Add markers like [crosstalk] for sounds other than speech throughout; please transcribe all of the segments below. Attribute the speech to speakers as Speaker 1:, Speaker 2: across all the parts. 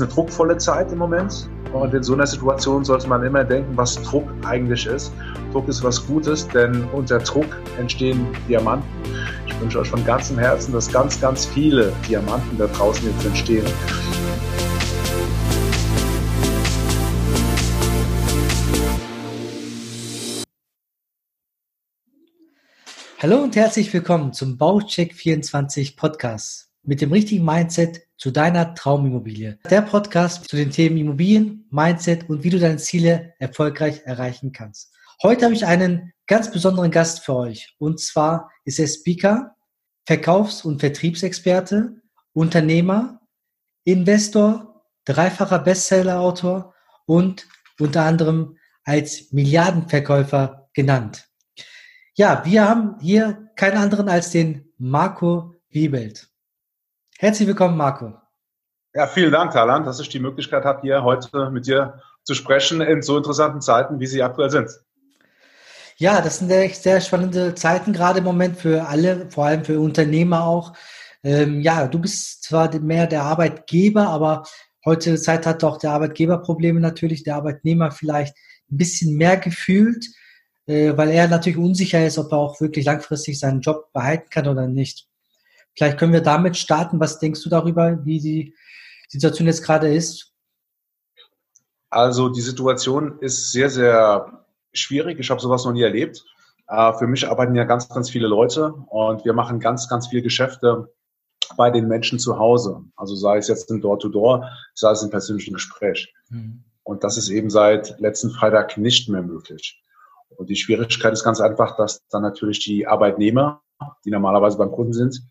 Speaker 1: eine druckvolle Zeit im Moment. Und in so einer Situation sollte man immer denken, was Druck eigentlich ist. Druck ist was Gutes, denn unter Druck entstehen Diamanten. Ich wünsche euch von ganzem Herzen, dass ganz, ganz viele Diamanten da draußen jetzt entstehen.
Speaker 2: Hallo und herzlich willkommen zum Baucheck 24 Podcast mit dem richtigen Mindset zu deiner Traumimmobilie. Der Podcast zu den Themen Immobilien, Mindset und wie du deine Ziele erfolgreich erreichen kannst. Heute habe ich einen ganz besonderen Gast für euch. Und zwar ist er Speaker, Verkaufs- und Vertriebsexperte, Unternehmer, Investor, dreifacher Bestsellerautor und unter anderem als Milliardenverkäufer genannt. Ja, wir haben hier keinen anderen als den Marco Wiebelt. Herzlich willkommen, Marco.
Speaker 1: Ja, vielen Dank, Talan, dass ich die Möglichkeit habe, hier heute mit dir zu sprechen in so interessanten Zeiten, wie sie aktuell sind.
Speaker 2: Ja, das sind echt sehr spannende Zeiten gerade im Moment für alle, vor allem für Unternehmer auch. Ähm, ja, du bist zwar mehr der Arbeitgeber, aber heute Zeit hat doch der Arbeitgeber Probleme natürlich, der Arbeitnehmer vielleicht ein bisschen mehr gefühlt, äh, weil er natürlich unsicher ist, ob er auch wirklich langfristig seinen Job behalten kann oder nicht. Vielleicht können wir damit starten. Was denkst du darüber, wie die Situation jetzt gerade ist?
Speaker 1: Also die Situation ist sehr, sehr schwierig. Ich habe sowas noch nie erlebt. Äh, für mich arbeiten ja ganz, ganz viele Leute und wir machen ganz, ganz viele Geschäfte bei den Menschen zu Hause. Also sei es jetzt im Door-to-Door, sei es im persönlichen Gespräch. Mhm. Und das ist eben seit letzten Freitag nicht mehr möglich. Und die Schwierigkeit ist ganz einfach, dass dann natürlich die Arbeitnehmer, die normalerweise beim Kunden sind,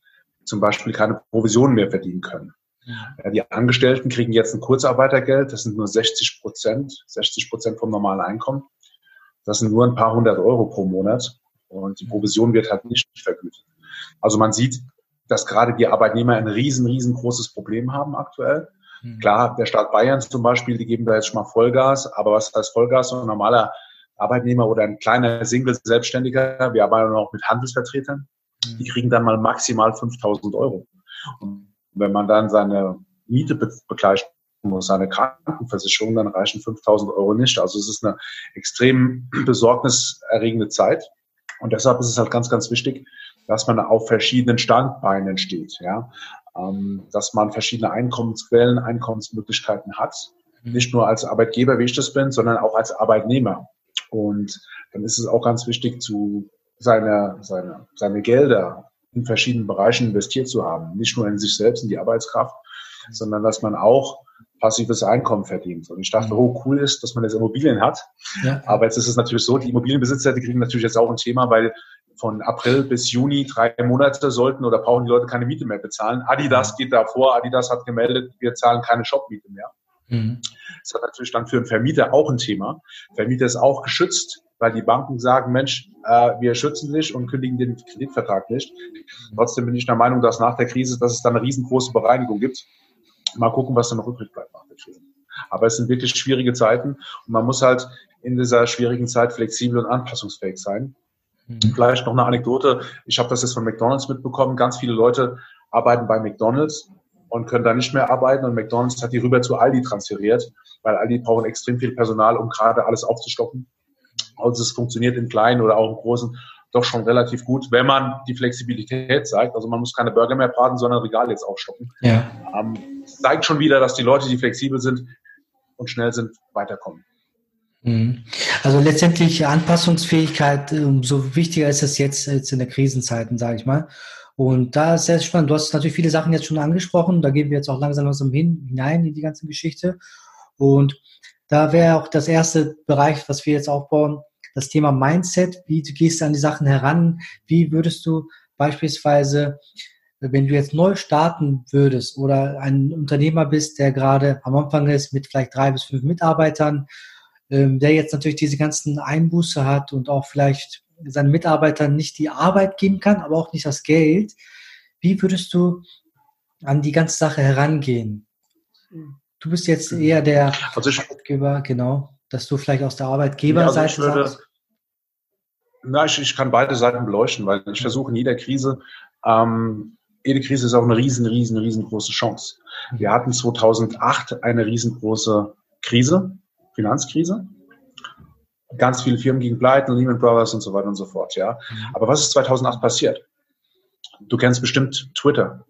Speaker 1: zum Beispiel keine Provisionen mehr verdienen können. Ja, die Angestellten kriegen jetzt ein Kurzarbeitergeld, das sind nur 60 Prozent, 60 Prozent vom normalen Einkommen. Das sind nur ein paar hundert Euro pro Monat und die Provision wird halt nicht vergütet. Also man sieht, dass gerade die Arbeitnehmer ein riesen, riesengroßes Problem haben aktuell. Mhm. Klar, der Staat Bayern zum Beispiel, die geben da jetzt schon mal Vollgas, aber was heißt Vollgas? So ein normaler Arbeitnehmer oder ein kleiner Single-Selbstständiger, wir arbeiten auch mit Handelsvertretern, die kriegen dann mal maximal 5000 Euro. Und wenn man dann seine Miete begleichen muss, seine Krankenversicherung, dann reichen 5000 Euro nicht. Also es ist eine extrem [clears throat] besorgniserregende Zeit. Und deshalb ist es halt ganz, ganz wichtig, dass man auf verschiedenen Standbeinen steht, ja, ähm, dass man verschiedene Einkommensquellen, Einkommensmöglichkeiten hat, mhm. nicht nur als Arbeitgeber, wie ich das bin, sondern auch als Arbeitnehmer. Und dann ist es auch ganz wichtig zu seine, seine, seine Gelder in verschiedenen Bereichen investiert zu haben. Nicht nur in sich selbst, in die Arbeitskraft, sondern dass man auch passives Einkommen verdient. Und ich dachte, oh, cool ist, dass man jetzt Immobilien hat. Ja. Aber jetzt ist es natürlich so, die Immobilienbesitzer, die kriegen natürlich jetzt auch ein Thema, weil von April bis Juni drei Monate sollten oder brauchen die Leute keine Miete mehr bezahlen. Adidas geht davor. Adidas hat gemeldet, wir zahlen keine Shopmiete mehr. Mhm. Das hat natürlich dann für einen Vermieter auch ein Thema. Vermieter ist auch geschützt weil die Banken sagen, Mensch, äh, wir schützen dich und kündigen den Kreditvertrag nicht. Trotzdem bin ich der Meinung, dass nach der Krise, dass es da eine riesengroße Bereinigung gibt. Mal gucken, was dann noch übrig bleibt nach der Krise. Aber es sind wirklich schwierige Zeiten und man muss halt in dieser schwierigen Zeit flexibel und anpassungsfähig sein. Mhm. Vielleicht noch eine Anekdote. Ich habe das jetzt von McDonald's mitbekommen. Ganz viele Leute arbeiten bei McDonald's und können da nicht mehr arbeiten und McDonald's hat die rüber zu Aldi transferiert, weil Aldi brauchen extrem viel Personal, um gerade alles aufzustocken. Also es funktioniert im Kleinen oder auch im Großen doch schon relativ gut, wenn man die Flexibilität zeigt. Also man muss keine Burger mehr braten, sondern Regal jetzt aufstocken. Ja. Ähm, zeigt schon wieder, dass die Leute, die flexibel sind und schnell sind, weiterkommen.
Speaker 2: Mhm. Also letztendlich Anpassungsfähigkeit, umso wichtiger ist es jetzt, jetzt in der Krisenzeiten, sage ich mal. Und da ist sehr spannend. Du hast natürlich viele Sachen jetzt schon angesprochen. Da gehen wir jetzt auch langsam langsam hin, hinein in die ganze Geschichte. Und da wäre auch das erste Bereich, was wir jetzt aufbauen, das Thema Mindset. Wie du gehst an die Sachen heran? Wie würdest du beispielsweise, wenn du jetzt neu starten würdest oder ein Unternehmer bist, der gerade am Anfang ist mit vielleicht drei bis fünf Mitarbeitern, ähm, der jetzt natürlich diese ganzen Einbuße hat und auch vielleicht seinen Mitarbeitern nicht die Arbeit geben kann, aber auch nicht das Geld. Wie würdest du an die ganze Sache herangehen? Du bist jetzt eher der also Arbeitgeber, genau, dass du vielleicht aus der Arbeitgeberseite ja, also sagst.
Speaker 1: Na, ich, ich kann beide Seiten beleuchten, weil ich versuche in jeder Krise ähm, jede Krise ist auch eine riesen, riesen, riesengroße Chance. Wir hatten 2008 eine riesengroße Krise, Finanzkrise. Ganz viele Firmen gingen pleiten, Lehman Brothers und so weiter und so fort, ja. Mhm. Aber was ist 2008 passiert? Du kennst bestimmt Twitter.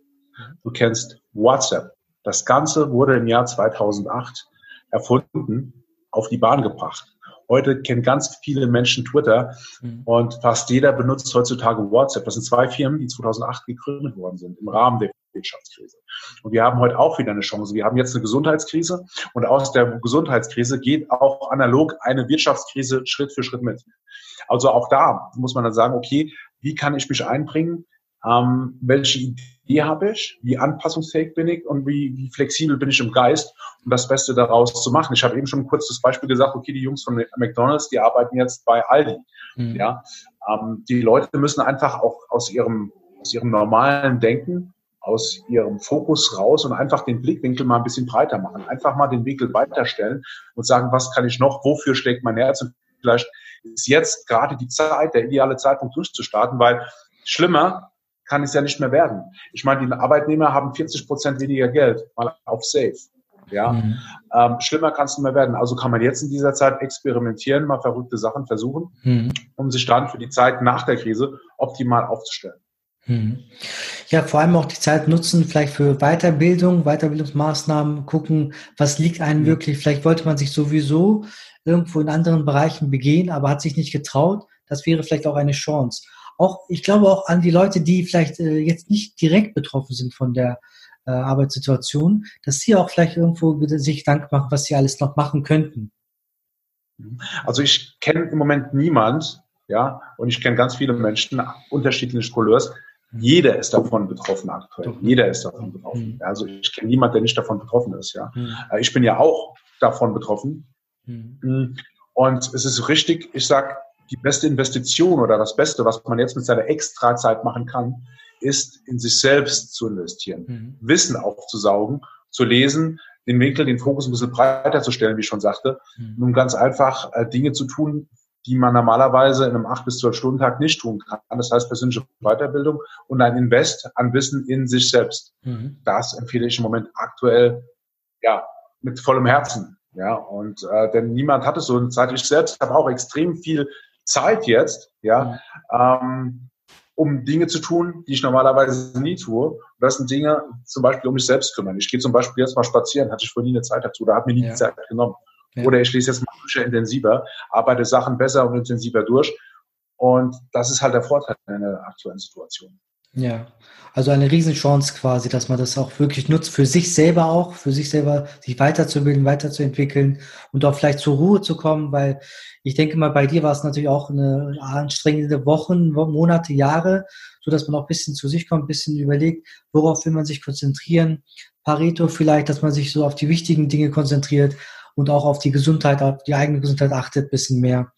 Speaker 1: Du kennst WhatsApp. Das Ganze wurde im Jahr 2008 erfunden, auf die Bahn gebracht. Heute kennen ganz viele Menschen Twitter mhm. und fast jeder benutzt heutzutage WhatsApp. Das sind zwei Firmen, die 2008 gegründet worden sind im Rahmen der Wirtschaftskrise. Und wir haben heute auch wieder eine Chance. Wir haben jetzt eine Gesundheitskrise und aus der Gesundheitskrise geht auch analog eine Wirtschaftskrise Schritt für Schritt mit. Also auch da muss man dann sagen, okay, wie kann ich mich einbringen? Ähm, welche Idee habe ich? Wie anpassungsfähig bin ich und wie, wie flexibel bin ich im Geist, um das Beste daraus zu machen? Ich habe eben schon kurz das Beispiel gesagt, okay, die Jungs von McDonalds, die arbeiten jetzt bei Aldi. Mhm. Ja, ähm, die Leute müssen einfach auch aus ihrem, aus ihrem normalen Denken aus ihrem Fokus raus und einfach den Blickwinkel mal ein bisschen breiter machen. Einfach mal den Winkel weiterstellen und sagen, was kann ich noch, wofür schlägt mein Herz? Und vielleicht ist jetzt gerade die Zeit, der ideale Zeitpunkt durchzustarten, weil schlimmer kann es ja nicht mehr werden. Ich meine, die Arbeitnehmer haben 40 Prozent weniger Geld, mal auf Safe. Ja, mhm. ähm, schlimmer kann es nicht mehr werden. Also kann man jetzt in dieser Zeit experimentieren, mal verrückte Sachen versuchen, mhm. um sich dann für die Zeit nach der Krise optimal aufzustellen.
Speaker 2: Mhm. Ja, vor allem auch die Zeit nutzen, vielleicht für Weiterbildung, Weiterbildungsmaßnahmen, gucken, was liegt einem mhm. wirklich. Vielleicht wollte man sich sowieso irgendwo in anderen Bereichen begehen, aber hat sich nicht getraut. Das wäre vielleicht auch eine Chance auch, ich glaube auch an die Leute, die vielleicht äh, jetzt nicht direkt betroffen sind von der äh, Arbeitssituation, dass sie auch vielleicht irgendwo sich Gedanken machen, was sie alles noch machen könnten.
Speaker 1: Also ich kenne im Moment niemand, ja, und ich kenne ganz viele Menschen unterschiedlichen Couleurs. Jeder ist davon betroffen aktuell. Jeder ist davon betroffen. Mhm. Also ich kenne niemanden, der nicht davon betroffen ist. Ja, mhm. ich bin ja auch davon betroffen. Mhm. mhm. Und es ist richtig. Ich sag, die beste Investition oder das Beste, was man jetzt mit seiner Extrazeit machen kann, ist in sich selbst zu investieren, mhm. Wissen aufzusaugen, zu lesen, den Winkel, den Fokus ein bisschen breiter zu stellen, wie ich schon sagte, mhm. um ganz einfach äh, Dinge zu tun, die man normalerweise in einem 8 bis 12 Stunden Tag nicht tun kann. Das heißt persönliche Weiterbildung und ein Invest an Wissen in sich selbst. Mhm. Das empfehle ich im Moment aktuell ja mit vollem Herzen. Ja, und äh, denn niemand hat es so eine Zeit. Ich selbst habe auch extrem viel Zeit jetzt, ja, ähm, um Dinge zu tun, die ich normalerweise nie tue. Und das sind Dinge, zum Beispiel um mich selbst kümmern. Ich gehe zum Beispiel jetzt mal spazieren, hatte ich vorhin nie eine Zeit dazu, da hat mir nie ja. die Zeit genommen. Ja. Oder ich lese jetzt mal Bücher intensiver, arbeite Sachen besser und intensiver durch. Und das ist halt der Vorteil in der aktuellen Situation.
Speaker 2: Ja, also eine Riesenchance quasi, dass man das auch wirklich nutzt, für sich selber auch, für sich selber sich weiterzubilden, weiterzuentwickeln und auch vielleicht zur Ruhe zu kommen, weil ich denke mal, bei dir war es natürlich auch eine anstrengende Wochen, Monate, Jahre, so dass man auch ein bisschen zu sich kommt, ein bisschen überlegt, worauf will man sich konzentrieren. Pareto vielleicht, dass man sich so auf die wichtigen Dinge konzentriert und auch auf die Gesundheit, auf die eigene Gesundheit achtet, ein bisschen mehr,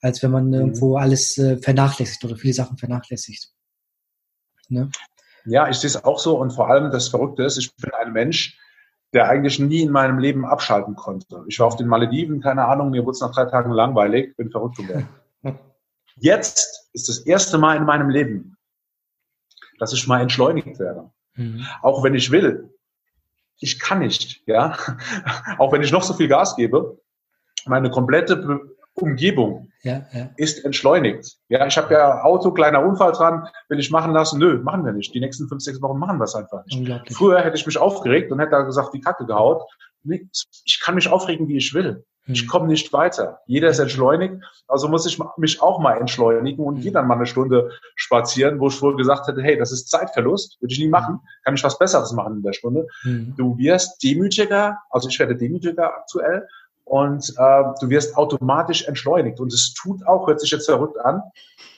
Speaker 2: als wenn man mhm. irgendwo alles äh, vernachlässigt oder viele Sachen vernachlässigt.
Speaker 1: Ne? Ja, ich sehe es auch so und vor allem das Verrückte ist, ich bin ein Mensch, der eigentlich nie in meinem Leben abschalten konnte. Ich war auf den Malediven, keine Ahnung, mir wurde es nach drei Tagen langweilig, bin verrückt geworden. [laughs] Jetzt ist das erste Mal in meinem Leben, dass ich mal entschleunigt werde. Mhm. Auch wenn ich will. Ich kann nicht, ja. [laughs] Auch wenn ich noch so viel Gas gebe, meine komplette Umgebung ja, ja. ist entschleunigt. Ja, ich habe ja Auto, kleiner Unfall dran, will ich machen lassen? Nö, machen wir nicht. Die nächsten fünf, sechs Wochen machen wir es einfach nicht. Früher hätte ich mich aufgeregt und hätte da gesagt, die Kacke gehaut. Ich kann mich aufregen, wie ich will. Hm. Ich komme nicht weiter. Jeder ist entschleunigt, also muss ich mich auch mal entschleunigen und hm. gehe dann mal eine Stunde spazieren, wo ich früher gesagt hätte, hey, das ist Zeitverlust, würde ich nie machen, kann ich was Besseres machen in der Stunde. Hm. Du wirst demütiger, also ich werde demütiger aktuell und äh, du wirst automatisch entschleunigt. Und es tut auch, hört sich jetzt verrückt an,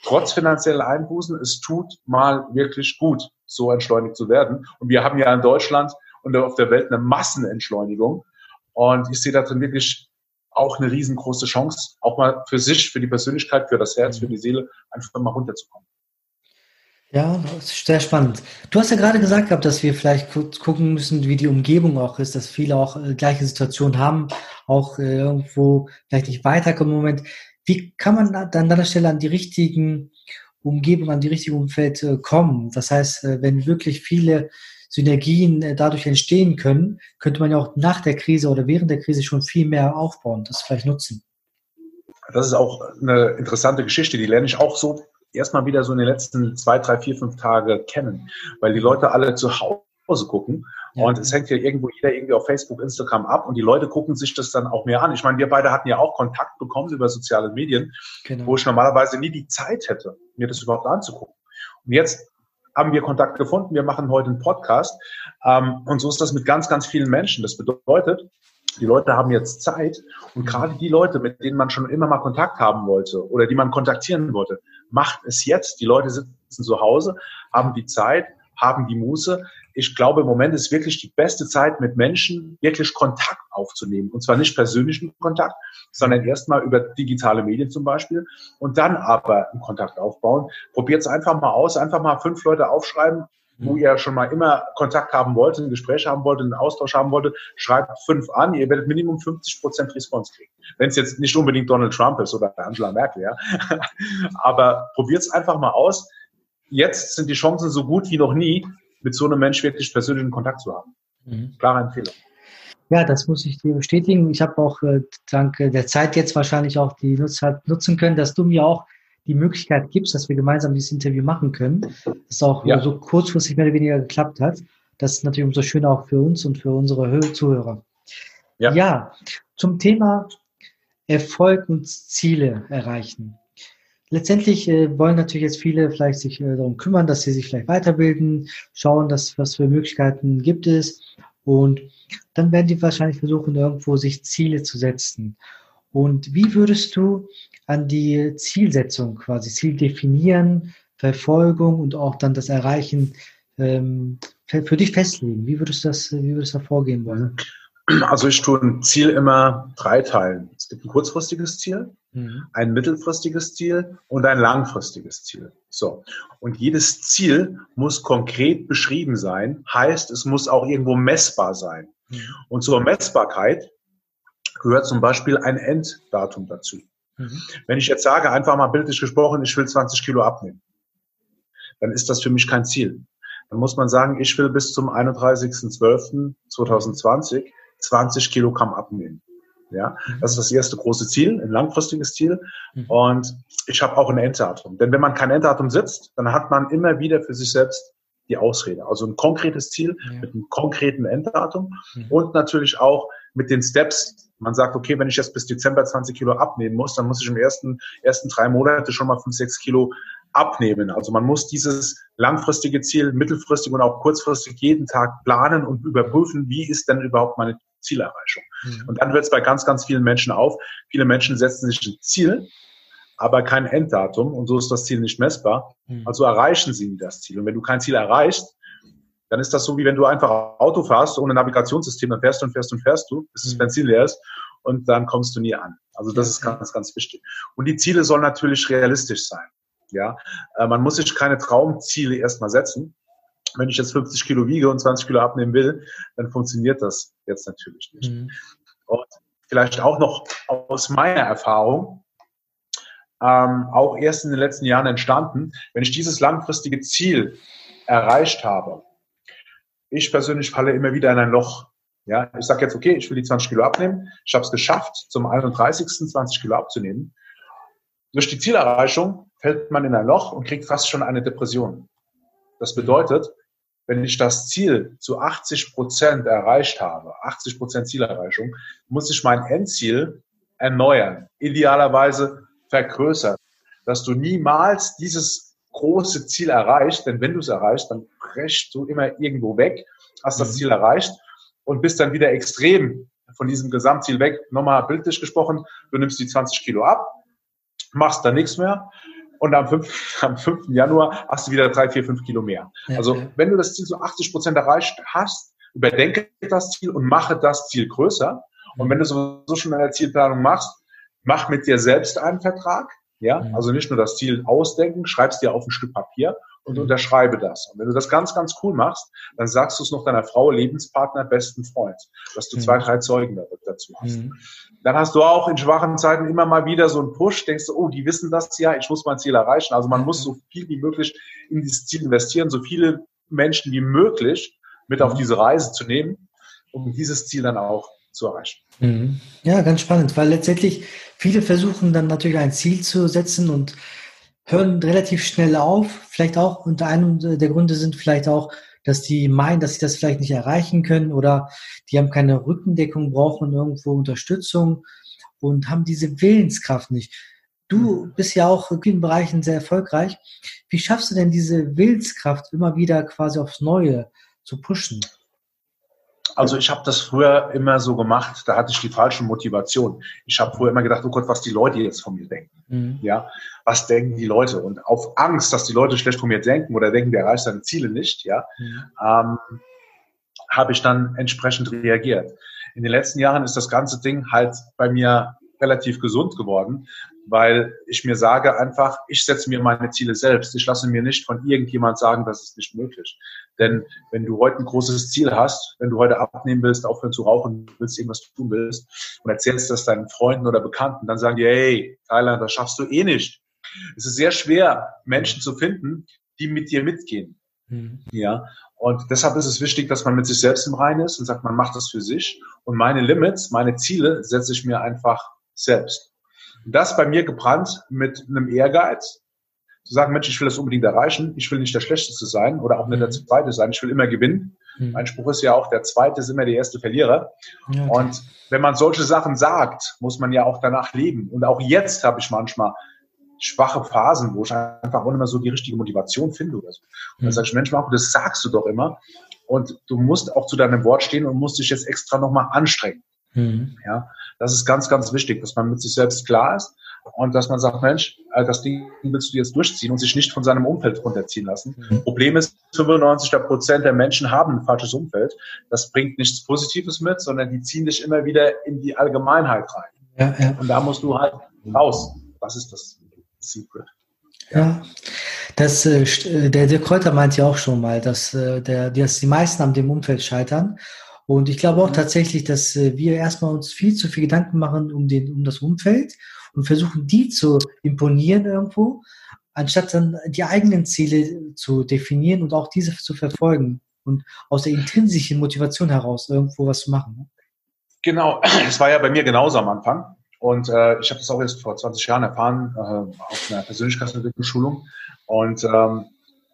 Speaker 1: trotz finanzieller Einbußen, es tut mal wirklich gut, so entschleunigt zu werden. Und wir haben ja in Deutschland und auf der Welt eine Massenentschleunigung. Und ich sehe da drin wirklich auch eine riesengroße Chance, auch mal für sich, für die Persönlichkeit, für das Herz, für die Seele, einfach mal runterzukommen.
Speaker 2: Ja, sehr spannend. Du hast ja gerade gesagt gehabt, dass wir vielleicht gucken müssen, wie die Umgebung auch ist, dass viele auch äh, gleiche Situationen haben, auch äh, irgendwo vielleicht nicht weiterkommen im Moment. Wie kann man dann an der Stelle an die richtigen Umgebung, an die richtige Umfeld äh, kommen. Das heißt, wenn wirklich viele Synergien dadurch entstehen können, könnte man ja auch nach der Krise oder während der Krise schon viel mehr aufbauen, das vielleicht nutzen.
Speaker 1: Das ist auch eine interessante Geschichte, die lerne ich auch so erstmal wieder so in den letzten zwei, drei, vier, fünf Tage kennen, weil die Leute alle zu Hause gucken ja. und es hängt ja irgendwo jeder irgendwie auf Facebook, Instagram ab und die Leute gucken sich das dann auch mehr an. Ich meine, wir beide hatten ja auch Kontakt bekommen über soziale Medien, genau. wo ich normalerweise nie die Zeit hätte, mir das überhaupt anzugucken. Und jetzt haben wir Kontakt gefunden. Wir machen heute einen Podcast. Ähm, und so ist das mit ganz, ganz vielen Menschen. Das bedeutet, die Leute haben jetzt Zeit und gerade die Leute, mit denen man schon immer mal Kontakt haben wollte oder die man kontaktieren wollte, macht es jetzt. Die Leute sitzen zu Hause, haben die Zeit, haben die Muße. Ich glaube, im Moment ist wirklich die beste Zeit, mit Menschen wirklich Kontakt aufzunehmen. Und zwar nicht persönlichen Kontakt, sondern erstmal über digitale Medien zum Beispiel und dann aber einen Kontakt aufbauen. Probiert es einfach mal aus, einfach mal fünf Leute aufschreiben, wo ihr schon mal immer Kontakt haben wollt, ein Gespräch haben wollt, einen Austausch haben wollt, schreibt fünf an, ihr werdet Minimum 50 Prozent Response kriegen. Wenn es jetzt nicht unbedingt Donald Trump ist oder Angela Merkel, ja. [laughs] Aber probiert es einfach mal aus. Jetzt sind die Chancen so gut wie noch nie, mit so einem Mensch wirklich persönlichen Kontakt zu haben. Mhm. Klare Empfehlung.
Speaker 2: Ja, das muss ich dir bestätigen. Ich habe auch äh, dank der Zeit jetzt wahrscheinlich auch die Nutzer nutzen können, dass du mir auch die Möglichkeit gibst, dass wir gemeinsam dieses Interview machen können, das auch ja. so kurzfristig mehr oder weniger geklappt hat. Das ist natürlich umso schöner auch für uns und für unsere Zuhörer. Ja, ja zum Thema Erfolg und Ziele erreichen. Letztendlich äh, wollen natürlich jetzt viele vielleicht sich äh, darum kümmern, dass sie sich vielleicht weiterbilden, schauen, dass, was für Möglichkeiten gibt es. Und dann werden die wahrscheinlich versuchen, irgendwo sich Ziele zu setzen. Und wie würdest du an die Zielsetzung quasi, Ziel definieren, Verfolgung und auch dann das Erreichen ähm, für dich festlegen? Wie würdest du das, wie würdest du da vorgehen wollen?
Speaker 1: Also ich tue ein Ziel immer drei teilen. Es gibt ein kurzfristiges Ziel, mhm. ein mittelfristiges Ziel und ein langfristiges Ziel. So. Und jedes Ziel muss konkret beschrieben sein, heißt, es muss auch irgendwo messbar sein. Mhm. Und zur Messbarkeit gehört zum Beispiel ein Enddatum dazu. Mhm. Wenn ich jetzt sage, einfach mal bildlich gesprochen, ich will 20 Kilo abnehmen, dann ist das für mich kein Ziel. Dann muss man sagen, ich will bis zum 31.12.2020 20 Kilogramm abnehmen. Ja, mhm. das ist das erste große Ziel, ein langfristiges Ziel. Mhm. Und ich habe auch ein Enddatum. Denn wenn man kein Enddatum setzt, dann hat man immer wieder für sich selbst die Ausrede. Also ein konkretes Ziel ja. mit einem konkreten Enddatum mhm. und natürlich auch mit den Steps. Man sagt, okay, wenn ich jetzt bis Dezember 20 Kilo abnehmen muss, dann muss ich im ersten, ersten drei Monate schon mal 5, 6 Kilo abnehmen. Also man muss dieses langfristige Ziel, mittelfristig und auch kurzfristig jeden Tag planen und überprüfen, wie ist denn überhaupt meine Zielerreichung. Mhm. Und dann hört es bei ganz, ganz vielen Menschen auf. Viele Menschen setzen sich ein Ziel, aber kein Enddatum und so ist das Ziel nicht messbar. Mhm. Also erreichen sie nie das Ziel. Und wenn du kein Ziel erreichst, dann ist das so, wie wenn du einfach Auto fährst ohne Navigationssystem, dann fährst du und fährst und fährst du, bis das mhm. Benzin leer ist und dann kommst du nie an. Also das ist ganz, ganz wichtig. Und die Ziele sollen natürlich realistisch sein. Ja, äh, man muss sich keine Traumziele erstmal setzen. Wenn ich jetzt 50 Kilo wiege und 20 Kilo abnehmen will, dann funktioniert das jetzt natürlich nicht. Mhm. Und vielleicht auch noch aus meiner Erfahrung, ähm, auch erst in den letzten Jahren entstanden, wenn ich dieses langfristige Ziel erreicht habe, ich persönlich falle immer wieder in ein Loch. Ja, ich sage jetzt, okay, ich will die 20 Kilo abnehmen. Ich habe es geschafft, zum 31. 20 Kilo abzunehmen. Durch die Zielerreichung fällt man in ein Loch und kriegt fast schon eine Depression. Das bedeutet, wenn ich das Ziel zu 80 Prozent erreicht habe, 80 Prozent Zielerreichung, muss ich mein Endziel erneuern, idealerweise vergrößern, dass du niemals dieses große Ziel erreichst, denn wenn du es erreichst, dann brechst du immer irgendwo weg, hast das mhm. Ziel erreicht und bist dann wieder extrem von diesem Gesamtziel weg. Nochmal bildlich gesprochen, du nimmst die 20 Kilo ab, machst dann nichts mehr und am 5, [laughs] am 5. Januar hast du wieder drei, vier, fünf Kilo mehr. Ja, also ja. wenn du das Ziel so 80 Prozent erreicht hast, überdenke das Ziel und mache das Ziel größer. Und wenn du sowieso schon eine Zielplanung machst, mach mit dir selbst einen Vertrag, Ja, mhm. also nicht nur das Ziel ausdenken, schreibst dir auf ein Stück Papier und mhm. unterschreibe das. Und wenn du das ganz, ganz cool machst, dann sagst du es noch deiner Frau, Lebenspartner, besten Freund, dass du mhm. zwei, drei Zeugen dazu hast. Mhm. Dann hast du auch in schwachen Zeiten immer mal wieder so einen Push, denkst du, oh, die wissen das ja, ich muss mein Ziel erreichen. Also man muss so viel wie möglich in dieses Ziel investieren, so viele Menschen wie möglich mit auf mhm. diese Reise zu nehmen, um dieses Ziel dann auch zu erreichen.
Speaker 2: Mhm. Ja, ganz spannend, weil letztendlich viele versuchen dann natürlich ein Ziel zu setzen und hören relativ schnell auf. Vielleicht auch unter einem der Gründe sind vielleicht auch, dass die meinen, dass sie das vielleicht nicht erreichen können oder die haben keine Rückendeckung, brauchen irgendwo Unterstützung und haben diese Willenskraft nicht. Du mhm. bist ja auch in vielen Bereichen sehr erfolgreich. Wie schaffst du denn diese Willenskraft immer wieder quasi aufs Neue zu pushen?
Speaker 1: Also ich habe das früher immer so gemacht, da hatte ich die falsche Motivation. Ich habe früher immer gedacht, oh Gott, was die Leute jetzt von mir denken. Mhm. Ja, was denken die Leute? Und auf Angst, dass die Leute schlecht von mir denken oder denken, der erreicht seine Ziele nicht, ja, mhm. ähm, habe ich dann entsprechend reagiert. In den letzten Jahren ist das ganze Ding halt bei mir relativ gesund geworden, weil ich mir sage einfach, ich setze mir meine Ziele selbst. Ich lasse mir nicht von irgendjemand sagen, das ist nicht möglich. Denn wenn du heute ein großes Ziel hast, wenn du heute abnehmen willst, aufhören zu rauchen, willst irgendwas tun willst und erzählst das deinen Freunden oder Bekannten, dann sagen die, hey, Thailand, das schaffst du eh nicht. Es ist sehr schwer, Menschen zu finden, die mit dir mitgehen. Mhm. Ja. Und deshalb ist es wichtig, dass man mit sich selbst im Reinen ist und sagt, man macht das für sich. Und meine Limits, meine Ziele setze ich mir einfach selbst. Das bei mir gebrannt mit einem Ehrgeiz, zu sagen, Mensch, ich will das unbedingt erreichen, ich will nicht der Schlechteste sein oder auch nicht der mhm. Zweite sein, ich will immer gewinnen. Mhm. Mein Spruch ist ja auch, der Zweite ist immer der erste Verlierer. Okay. Und wenn man solche Sachen sagt, muss man ja auch danach leben. Und auch jetzt habe ich manchmal schwache Phasen, wo ich einfach auch nicht mehr so die richtige Motivation finde oder so. Und dann mhm. sage ich, Mensch, Marco, das sagst du doch immer. Und du musst auch zu deinem Wort stehen und musst dich jetzt extra nochmal anstrengen. Mhm. Ja, das ist ganz, ganz wichtig, dass man mit sich selbst klar ist und dass man sagt, Mensch, äh, das Ding willst du jetzt durchziehen und sich nicht von seinem Umfeld runterziehen lassen. Mhm. Problem ist, 95 Prozent der Menschen haben ein falsches Umfeld. Das bringt nichts Positives mit, sondern die ziehen dich immer wieder in die Allgemeinheit rein. Ja, ja. Und da musst du halt raus. Das ist das Secret.
Speaker 2: Ja, das, äh, äh der, der Kräuter meint ja auch schon mal, dass, der, dass die meisten an dem Umfeld scheitern und ich glaube auch tatsächlich, dass äh, wir erstmal uns viel zu viel Gedanken machen um, den, um das Umfeld und versuchen, die zu imponieren irgendwo, anstatt dann die eigenen Ziele zu definieren und auch diese zu verfolgen und aus der intrinsischen Motivation heraus irgendwo was zu machen. Ne?
Speaker 1: Genau, [clears throat] es war ja bei mir genauso am Anfang. Und äh, ich habe das auch erst vor 20 Jahren erfahren äh, auf einer Persönlichkeitsentwicklungsschulung. Und ähm,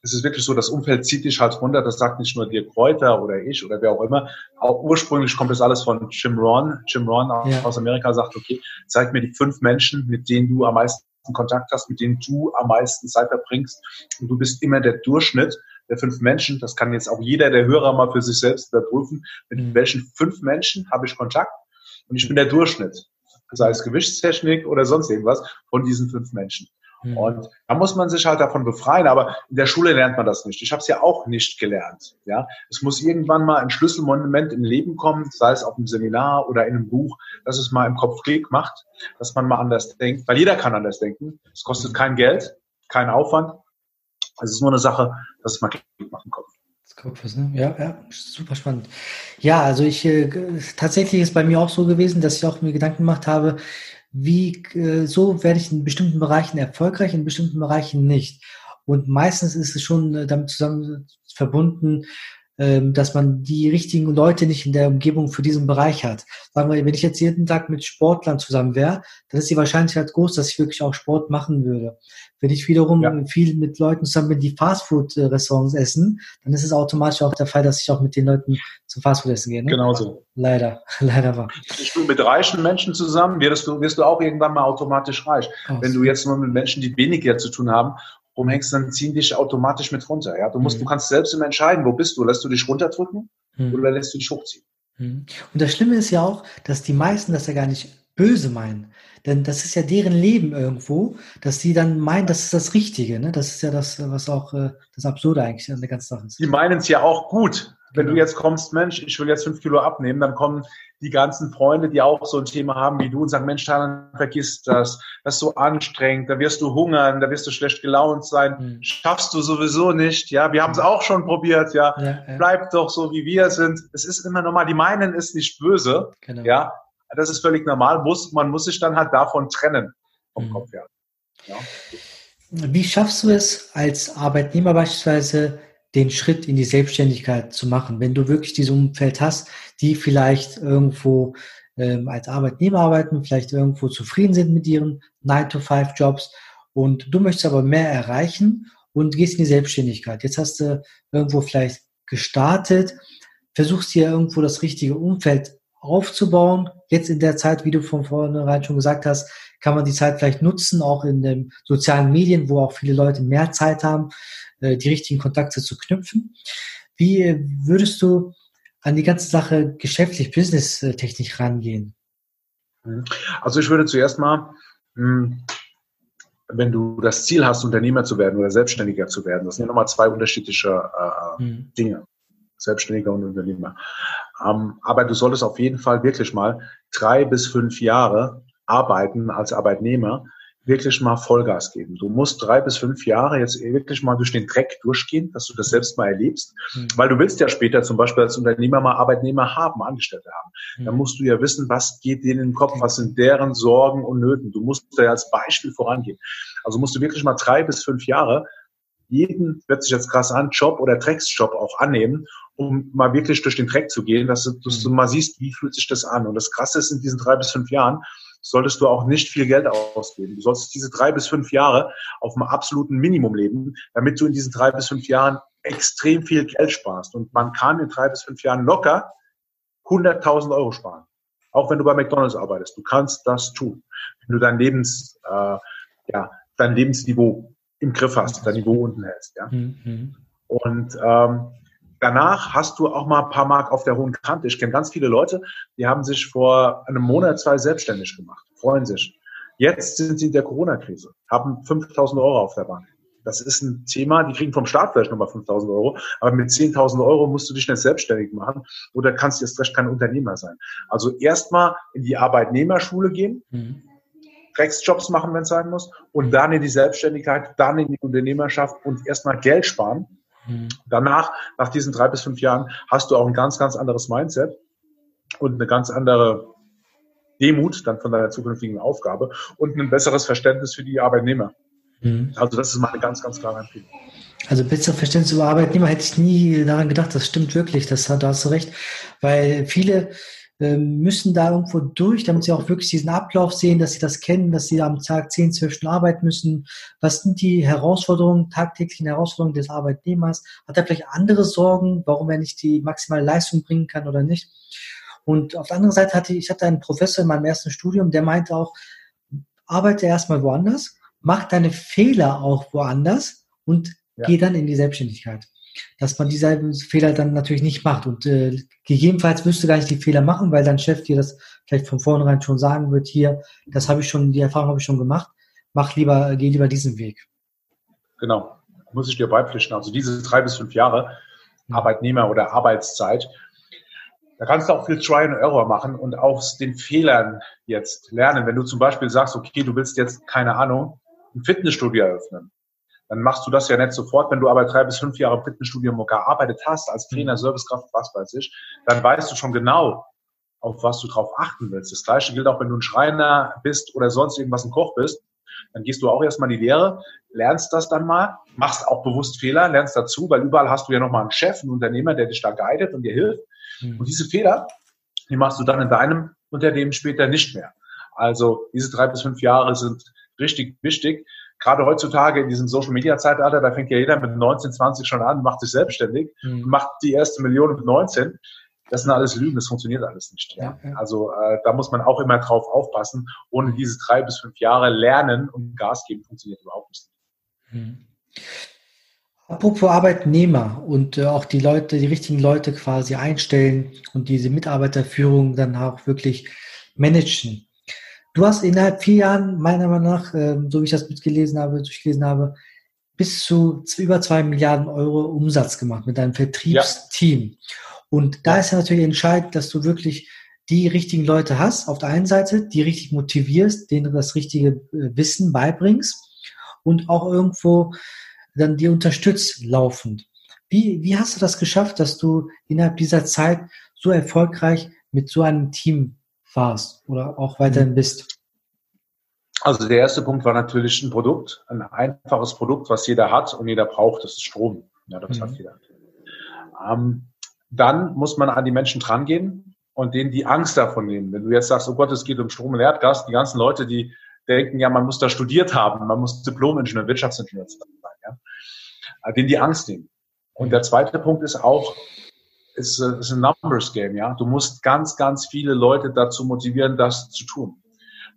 Speaker 1: es ist wirklich so, das Umfeld zieht dich halt runter. Das sagt nicht nur dir Kräuter oder ich oder wer auch immer. Auch ursprünglich kommt das alles von Jim Ron. Jim Ron ja. aus Amerika sagt, okay, zeig mir die fünf Menschen, mit denen du am meisten Kontakt hast, mit denen du am meisten Zeit verbringst. Und du bist immer der Durchschnitt der fünf Menschen. Das kann jetzt auch jeder der Hörer mal für sich selbst überprüfen. Mit mhm. welchen fünf Menschen habe ich Kontakt? Und ich bin der Durchschnitt. Sei es Gewichtstechnik oder sonst irgendwas von diesen fünf Menschen. Mhm. Und da muss man sich halt davon befreien, aber in der Schule lernt man das nicht. Ich habe es ja auch nicht gelernt. Ja, es muss irgendwann mal ein Schlüsselmoment im Leben kommen, sei es auf einem Seminar oder in einem Buch, dass es mal im Kopf Klick macht, dass man mal anders denkt, weil jeder kann anders denken. Es kostet kein Geld, kein Aufwand. Es ist nur eine Sache, dass es mal Klick macht im Kopf.
Speaker 2: Kopfes, ne? Ja, ja, super spannend. Ja, also ich äh, tatsächlich ist bei mir auch so gewesen, dass ich auch mir Gedanken gemacht habe, wie äh, so werde ich in bestimmten Bereichen erfolgreich, in bestimmten Bereichen nicht. Und meistens ist es schon äh, damit zusammen verbunden, ähm, dass man die richtigen Leute nicht in der Umgebung für diesen Bereich hat. Sagen wir, wenn ich jetzt jeden Tag mit Sportlern zusammen wäre, dann ist die Wahrscheinlichkeit groß, dass ich wirklich auch Sport machen würde. Wenn ich wiederum ja. viel mit Leuten zusammen bin, die Fastfood-Restaurants essen, dann ist es automatisch auch der Fall, dass ich auch mit den Leuten zum Fastfood-Essen gehe. Ne?
Speaker 1: Genauso.
Speaker 2: Leider, [laughs] leider war.
Speaker 1: Bist du mit reichen Menschen zusammen, wirst du, wirst du auch irgendwann mal automatisch reich. Oh, Wenn du jetzt nur mit Menschen, die weniger zu tun haben rumhängst, dann ziehen dich automatisch mit runter. Ja, du musst, mhm. du kannst selbst immer entscheiden, wo bist du? Lässt du dich runterdrücken mhm. oder lässt du dich hochziehen?
Speaker 2: Mhm. Und das Schlimme ist ja auch, dass die meisten das ja gar nicht böse meinen. Denn das ist ja deren Leben irgendwo, dass sie dann meinen, das ist das Richtige. Ne? Das ist ja das, was auch äh, das Absurde eigentlich an der ganzen Sache ist.
Speaker 1: Die meinen es ja auch gut. Wenn genau. du jetzt kommst, Mensch, ich will jetzt fünf Kilo abnehmen, dann kommen die ganzen Freunde, die auch so ein Thema haben wie du und sagen, Mensch, dann vergiss das, das ist so anstrengend, da wirst du hungern, da wirst du schlecht gelaunt sein, mhm. schaffst du sowieso nicht, ja, wir haben es auch schon probiert, ja. ja, ja. bleib doch so, wie wir sind. Es ist immer normal, die meinen ist nicht böse, genau. ja, das ist völlig normal, muss, man muss sich dann halt davon trennen vom mhm. Kopf her. Ja.
Speaker 2: Wie schaffst du es als Arbeitnehmer beispielsweise, den Schritt in die Selbstständigkeit zu machen, wenn du wirklich dieses Umfeld hast, die vielleicht irgendwo ähm, als Arbeitnehmer arbeiten, vielleicht irgendwo zufrieden sind mit ihren 9-to-5-Jobs und du möchtest aber mehr erreichen und gehst in die Selbstständigkeit. Jetzt hast du irgendwo vielleicht gestartet, versuchst hier irgendwo das richtige Umfeld aufzubauen. Jetzt in der Zeit, wie du von vornherein schon gesagt hast, kann man die Zeit vielleicht nutzen, auch in den sozialen Medien, wo auch viele Leute mehr Zeit haben, äh, die richtigen Kontakte zu knüpfen. Wie äh, würdest du an die ganze Sache geschäftlich, businesstechnisch rangehen?
Speaker 1: Also ich würde zuerst mal, hm, wenn du das Ziel hast, Unternehmer zu werden oder Selbstständiger zu werden, das sind ja nochmal zwei unterschiedliche äh, mhm. Dinge. Selbstständiger und Unternehmer. Ähm, aber du solltest auf jeden Fall wirklich mal drei bis fünf Jahre arbeiten als Arbeitnehmer, wirklich mal Vollgas geben. Du musst drei bis fünf Jahre jetzt wirklich mal durch den Dreck durchgehen, dass du das selbst mal erlebst, mhm. weil du willst ja später zum Beispiel als Unternehmer mal Arbeitnehmer haben, Angestellte haben. Mhm. Dann musst du ja wissen, was geht denen in den Kopf, was sind deren Sorgen und Nöten. Du musst da ja als Beispiel vorangehen. Also musst du wirklich mal drei bis fünf Jahre jeden, hört sich jetzt krass an, Job oder Drecksjob auch annehmen, um mal wirklich durch den Dreck zu gehen, dass du, dass du mhm. mal siehst, wie fühlt sich das an. Und das Krasse ist, in diesen drei bis fünf Jahren solltest du auch nicht viel Geld ausgeben. Du solltest diese drei bis fünf Jahre auf einem absoluten Minimum leben, damit du in diesen drei bis fünf Jahren extrem viel Geld sparst. Und man kann in drei bis fünf Jahren locker 100.000 Euro sparen. Auch wenn du bei McDonalds arbeitest. Du kannst das tun. Wenn du dein Lebens, äh, ja, dein Lebensniveau im Griff hast, dein Niveau unten hältst. Ja? Mhm. Und ähm, danach hast du auch mal ein paar Mark auf der hohen Kante. Ich kenne ganz viele Leute, die haben sich vor einem Monat, zwei selbstständig gemacht, freuen sich. Jetzt sind sie in der Corona-Krise, haben 5000 Euro auf der Bank. Das ist ein Thema, die kriegen vom Staat vielleicht nochmal 5000 Euro, aber mit 10.000 Euro musst du dich nicht selbstständig machen oder kannst du erst recht kein Unternehmer sein. Also erstmal in die Arbeitnehmerschule gehen, mhm. Drecksjobs machen, wenn es sein muss, und dann in die Selbstständigkeit, dann in die Unternehmerschaft und erstmal Geld sparen. Mhm. Danach, nach diesen drei bis fünf Jahren, hast du auch ein ganz, ganz anderes Mindset und eine ganz andere Demut dann von deiner zukünftigen Aufgabe und ein besseres Verständnis für die Arbeitnehmer. Mhm. Also das ist meine ganz, ganz klare Empfehlung.
Speaker 2: Also besseres Verständnis über Arbeitnehmer hätte ich nie daran gedacht. Das stimmt wirklich. Das, da hast du recht. Weil viele müssen da irgendwo durch, damit sie auch wirklich diesen Ablauf sehen, dass sie das kennen, dass sie am Tag 10, 12 Stunden arbeiten müssen. Was sind die Herausforderungen, tagtäglichen Herausforderungen des Arbeitnehmers? Hat er vielleicht andere Sorgen, warum er nicht die maximale Leistung bringen kann oder nicht? Und auf der anderen Seite hatte ich, ich hatte einen Professor in meinem ersten Studium, der meinte auch, arbeite erstmal woanders, mach deine Fehler auch woanders und ja. geh dann in die Selbstständigkeit dass man dieselben Fehler dann natürlich nicht macht. Und äh, gegebenenfalls wirst du gar nicht die Fehler machen, weil dein Chef dir das vielleicht von vornherein schon sagen wird, hier, das habe ich schon, die Erfahrung habe ich schon gemacht, mach lieber, geh lieber diesen Weg.
Speaker 1: Genau, muss ich dir beipflichten. Also diese drei bis fünf Jahre mhm. Arbeitnehmer oder Arbeitszeit, da kannst du auch viel Try and Error machen und aus den Fehlern jetzt lernen. Wenn du zum Beispiel sagst, okay, du willst jetzt, keine Ahnung, ein Fitnessstudio eröffnen dann machst du das ja nicht sofort. Wenn du aber drei bis fünf Jahre im Fitnessstudio gearbeitet hast, als Trainer, mhm. Servicekraft, was weiß ich, dann weißt du schon genau, auf was du drauf achten willst. Das Gleiche gilt auch, wenn du ein Schreiner bist oder sonst irgendwas ein Koch bist. Dann gehst du auch erstmal in die Lehre, lernst das dann mal, machst auch bewusst Fehler, lernst dazu, weil überall hast du ja nochmal einen Chef, einen Unternehmer, der dich da guidet und dir hilft. Mhm. Und diese Fehler, die machst du dann in deinem Unternehmen später nicht mehr. Also diese drei bis fünf Jahre sind richtig wichtig gerade heutzutage in diesem Social Media Zeitalter, da fängt ja jeder mit 19, 20 schon an, macht sich selbstständig, mhm. macht die erste Million mit 19. Das sind alles Lügen, das funktioniert alles nicht. Ja. ja. Also äh, da muss man auch immer drauf aufpassen. Ohne diese drei bis fünf Jahre lernen und Gas geben funktioniert überhaupt nicht.
Speaker 2: Mhm. Apropos Arbeitnehmer und äh, auch die Leute, die richtigen Leute quasi einstellen und diese Mitarbeiterführung dann auch wirklich managen. Du hast innerhalb vier Jahren, meiner Meinung nach, ähm, so wie ich das mitgelesen habe, durchgelesen habe, bis zu über zwei Milliarden Euro Umsatz gemacht mit deinem Vertriebsteam. Ja. Und da ist ja natürlich entscheidend, dass du wirklich die richtigen Leute hast, auf der einen Seite, die richtig motivierst, denen du das richtige äh, Wissen beibringst und auch irgendwo dann die unterstützt laufend. Wie, wie hast du das geschafft, dass du innerhalb dieser Zeit so erfolgreich mit so einem Team warst oder auch weiterhin bist?
Speaker 1: Also der erste Punkt war natürlich ein Produkt, ein einfaches Produkt, was jeder hat und jeder braucht, das ist Strom. Ja, das mhm. hat jeder. Ähm, dann muss man an die Menschen drangehen und denen die Angst davon nehmen. Wenn du jetzt sagst, oh Gott, es geht um Strom und Erdgas, die ganzen Leute, die denken, ja, man muss da studiert haben, man muss Diplom-Ingenieur, Wirtschaftsingenieur sein, ja, äh, denen die Angst nehmen. Und der zweite Punkt ist auch, ist, äh, ist ein Numbers Game, ja. Du musst ganz, ganz viele Leute dazu motivieren, das zu tun.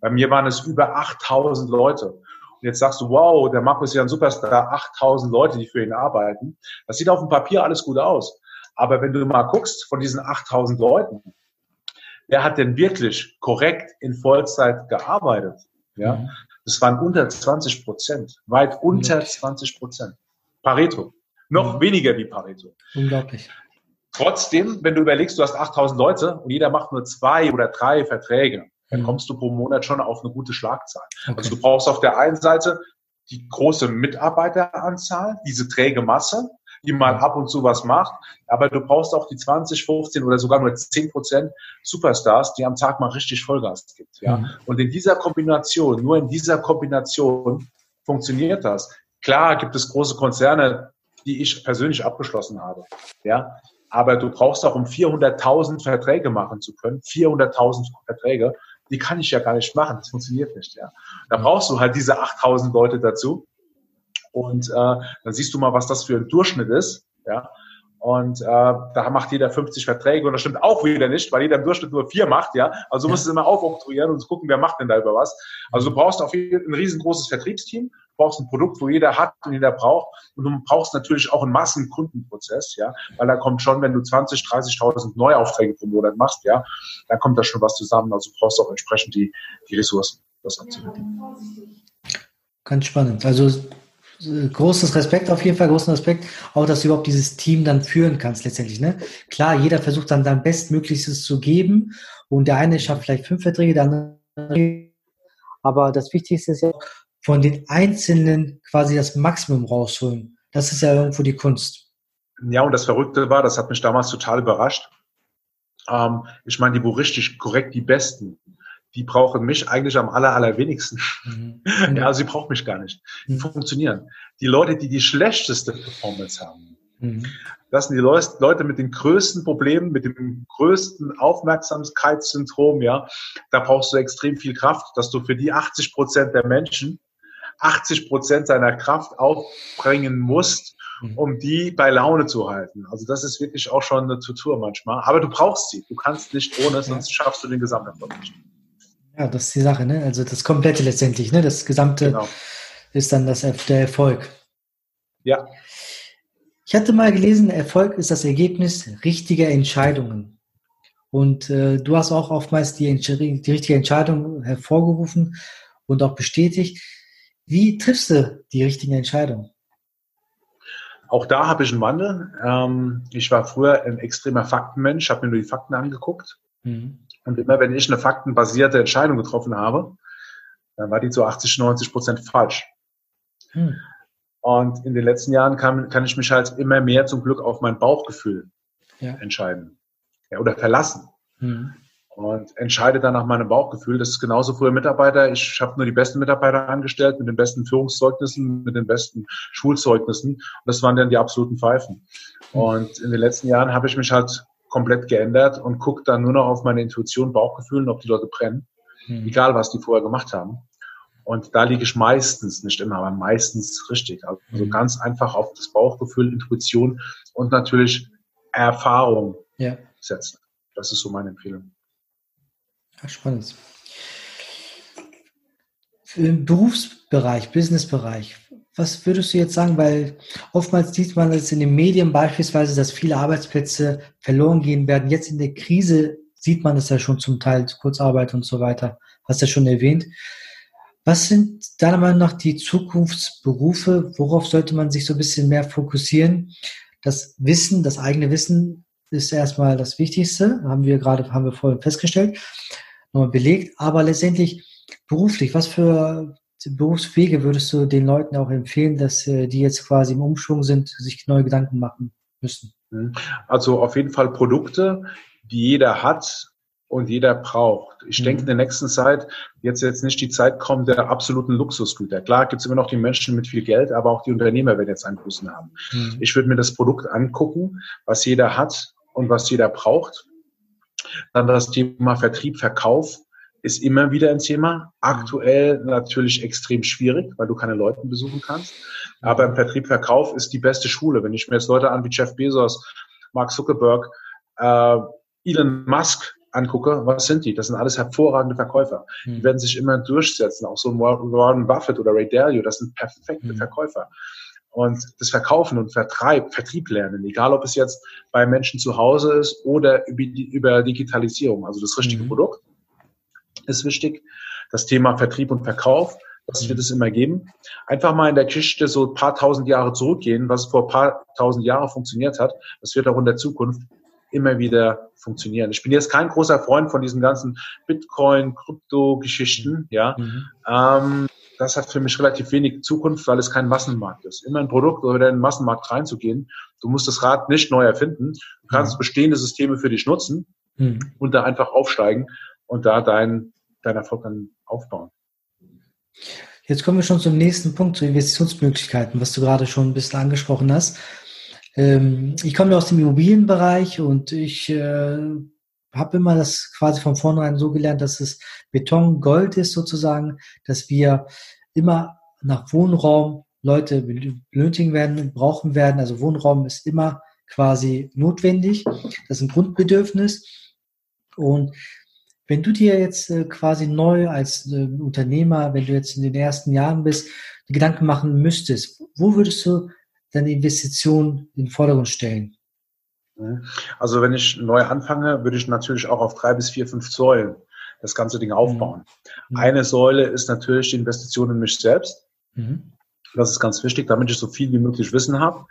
Speaker 1: Bei mir waren es über 8000 Leute. Und jetzt sagst du, wow, der Markus ist ja ein Superstar, 8000 Leute, die für ihn arbeiten. Das sieht auf dem Papier alles gut aus. Aber wenn du mal guckst, von diesen 8000 Leuten, wer hat denn wirklich korrekt in Vollzeit gearbeitet? Ja, mhm. das waren unter 20 Prozent, weit unter 20 Prozent. Pareto. Noch mhm. weniger wie Pareto.
Speaker 2: Unglaublich.
Speaker 1: Trotzdem, wenn du überlegst, du hast 8000 Leute und jeder macht nur zwei oder drei Verträge, dann mhm. kommst du pro Monat schon auf eine gute Schlagzahl. Okay. Also du brauchst auf der einen Seite die große Mitarbeiteranzahl, diese träge Masse, die mal ab und zu was macht, aber du brauchst auch die 20, 15 oder sogar nur 10 Prozent Superstars, die am Tag mal richtig Vollgas gibt. Ja? Mhm. Und in dieser Kombination, nur in dieser Kombination funktioniert das. Klar gibt es große Konzerne, die ich persönlich abgeschlossen habe. Ja, aber du brauchst auch, um 400.000 Verträge machen zu können, 400.000 Verträge, die kann ich ja gar nicht machen. Das funktioniert nicht. Ja. Da brauchst du halt diese 8000 Leute dazu. Und äh, dann siehst du mal, was das für ein Durchschnitt ist. Ja. Und äh, da macht jeder 50 Verträge und das stimmt auch wieder nicht, weil jeder im Durchschnitt nur vier macht, ja. Also du musst es immer aufoktroyieren und gucken, wer macht denn da über was. Also du brauchst auf jeden Fall ein riesengroßes Vertriebsteam, brauchst ein Produkt, wo jeder hat und jeder braucht. Und du brauchst natürlich auch einen Massenkundenprozess, ja. Weil da kommt schon, wenn du 20, 30.000 Neuaufträge pro Monat machst, ja, dann kommt da schon was zusammen. Also du brauchst auch entsprechend die, die Ressourcen, das abzuwickeln.
Speaker 2: Ganz spannend. Also großes Respekt auf jeden Fall, großen Respekt, auch dass du überhaupt dieses Team dann führen kannst letztendlich. Ne? Klar, jeder versucht dann sein Bestmöglichstes zu geben und der eine schafft vielleicht fünf Verträge, der andere. Aber das Wichtigste ist ja von den Einzelnen quasi das Maximum rausholen. Das ist ja irgendwo die Kunst.
Speaker 1: Ja, und das Verrückte war, das hat mich damals total überrascht. Ähm, ich meine, die wo richtig korrekt die Besten die brauchen mich eigentlich am aller, allerwenigsten. Mhm. [laughs] Ja, also sie brauchen mich gar nicht. Die mhm. funktionieren. Die Leute, die die schlechteste Performance haben, mhm. das sind die Leute mit den größten Problemen, mit dem größten Aufmerksamkeitssyndrom, ja. Da brauchst du extrem viel Kraft, dass du für die 80 Prozent der Menschen 80 Prozent seiner Kraft aufbringen musst, mhm. um die bei Laune zu halten. Also das ist wirklich auch schon eine Tutor manchmal. Aber du brauchst sie. Du kannst nicht ohne, sonst schaffst du den Gesamterfolg nicht.
Speaker 2: Ja, das ist die Sache, ne? Also das Komplette letztendlich, ne? Das Gesamte genau. ist dann das, der Erfolg.
Speaker 1: Ja.
Speaker 2: Ich hatte mal gelesen, Erfolg ist das Ergebnis richtiger Entscheidungen. Und äh, du hast auch oftmals die, die richtige Entscheidung hervorgerufen und auch bestätigt. Wie triffst du die richtigen Entscheidungen?
Speaker 1: Auch da habe ich einen Wandel. Ähm, ich war früher ein extremer Faktenmensch, habe mir nur die Fakten angeguckt. Mhm. Und immer wenn ich eine faktenbasierte Entscheidung getroffen habe, dann war die zu 80, 90 Prozent falsch. Hm. Und in den letzten Jahren kann, kann ich mich halt immer mehr zum Glück auf mein Bauchgefühl ja. entscheiden. Ja, oder verlassen. Hm. Und entscheide dann nach meinem Bauchgefühl. Das ist genauso früher Mitarbeiter. Ich habe nur die besten Mitarbeiter angestellt mit den besten Führungszeugnissen, mit den besten Schulzeugnissen. Und das waren dann die absoluten Pfeifen. Hm. Und in den letzten Jahren habe ich mich halt komplett geändert und gucke dann nur noch auf meine Intuition, Bauchgefühl und ob die Leute brennen. Mhm. Egal, was die vorher gemacht haben. Und da liege ich meistens, nicht immer, aber meistens richtig. Also mhm. ganz einfach auf das Bauchgefühl, Intuition und natürlich Erfahrung ja. setzen. Das ist so meine Empfehlung.
Speaker 2: Ja, spannend. Im Berufsbereich, Businessbereich, was würdest du jetzt sagen? Weil oftmals sieht man es in den Medien beispielsweise, dass viele Arbeitsplätze verloren gehen werden. Jetzt in der Krise sieht man es ja schon zum Teil, Kurzarbeit und so weiter. Hast du ja schon erwähnt. Was sind deiner Meinung nach die Zukunftsberufe? Worauf sollte man sich so ein bisschen mehr fokussieren? Das Wissen, das eigene Wissen ist erstmal das Wichtigste, haben wir gerade, haben wir vorhin festgestellt, nochmal belegt. Aber letztendlich beruflich, was für Berufswege würdest du den Leuten auch empfehlen, dass äh, die jetzt quasi im Umschwung sind, sich neue Gedanken machen müssen?
Speaker 1: Mhm. Also auf jeden Fall Produkte, die jeder hat und jeder braucht. Ich mhm. denke, in der nächsten Zeit wird jetzt nicht die Zeit kommen der absoluten Luxusgüter. Klar gibt es immer noch die Menschen mit viel Geld, aber auch die Unternehmer werden jetzt Einbußen haben. Mhm. Ich würde mir das Produkt angucken, was jeder hat und was jeder braucht. Dann das Thema Vertrieb, Verkauf ist immer wieder ein Thema. Aktuell natürlich extrem schwierig, weil du keine Leute besuchen kannst. Aber im Vertrieb, Verkauf ist die beste Schule. Wenn ich mir jetzt Leute an wie Jeff Bezos, Mark Zuckerberg, äh, Elon Musk angucke, was sind die? Das sind alles hervorragende Verkäufer. Mhm. Die werden sich immer durchsetzen. Auch so ein Warren Buffett oder Ray Dalio, das sind perfekte mhm. Verkäufer. Und das Verkaufen und Vertreib, Vertrieb lernen, egal ob es jetzt bei Menschen zu Hause ist oder über, über Digitalisierung, also das richtige mhm. Produkt ist wichtig. Das Thema Vertrieb und Verkauf, das wird es immer geben. Einfach mal in der Geschichte so ein paar tausend Jahre zurückgehen, was vor ein paar tausend Jahren funktioniert hat. Das wird auch in der Zukunft immer wieder funktionieren. Ich bin jetzt kein großer Freund von diesen ganzen Bitcoin, Krypto-Geschichten, ja. Mhm. Ähm, das hat für mich relativ wenig Zukunft, weil es kein Massenmarkt ist. Immer ein Produkt oder in den Massenmarkt reinzugehen. Du musst das Rad nicht neu erfinden. Du kannst mhm. bestehende Systeme für dich nutzen mhm. und da einfach aufsteigen und da dein, dein Erfolg dann aufbauen.
Speaker 2: Jetzt kommen wir schon zum nächsten Punkt, zu Investitionsmöglichkeiten, was du gerade schon ein bisschen angesprochen hast. Ähm, ich komme ja aus dem Immobilienbereich und ich äh, habe immer das quasi von vornherein so gelernt, dass es Beton Gold ist sozusagen, dass wir immer nach Wohnraum Leute benötigen werden, brauchen werden. Also Wohnraum ist immer quasi notwendig. Das ist ein Grundbedürfnis. Und wenn du dir jetzt äh, quasi neu als äh, Unternehmer, wenn du jetzt in den ersten Jahren bist, Gedanken machen müsstest, wo würdest du deine Investition in den Vordergrund stellen?
Speaker 1: Mhm. Also wenn ich neu anfange, würde ich natürlich auch auf drei bis vier, fünf Säulen das ganze Ding aufbauen. Mhm. Eine Säule ist natürlich die Investition in mich selbst. Mhm. Das ist ganz wichtig, damit ich so viel wie möglich Wissen habe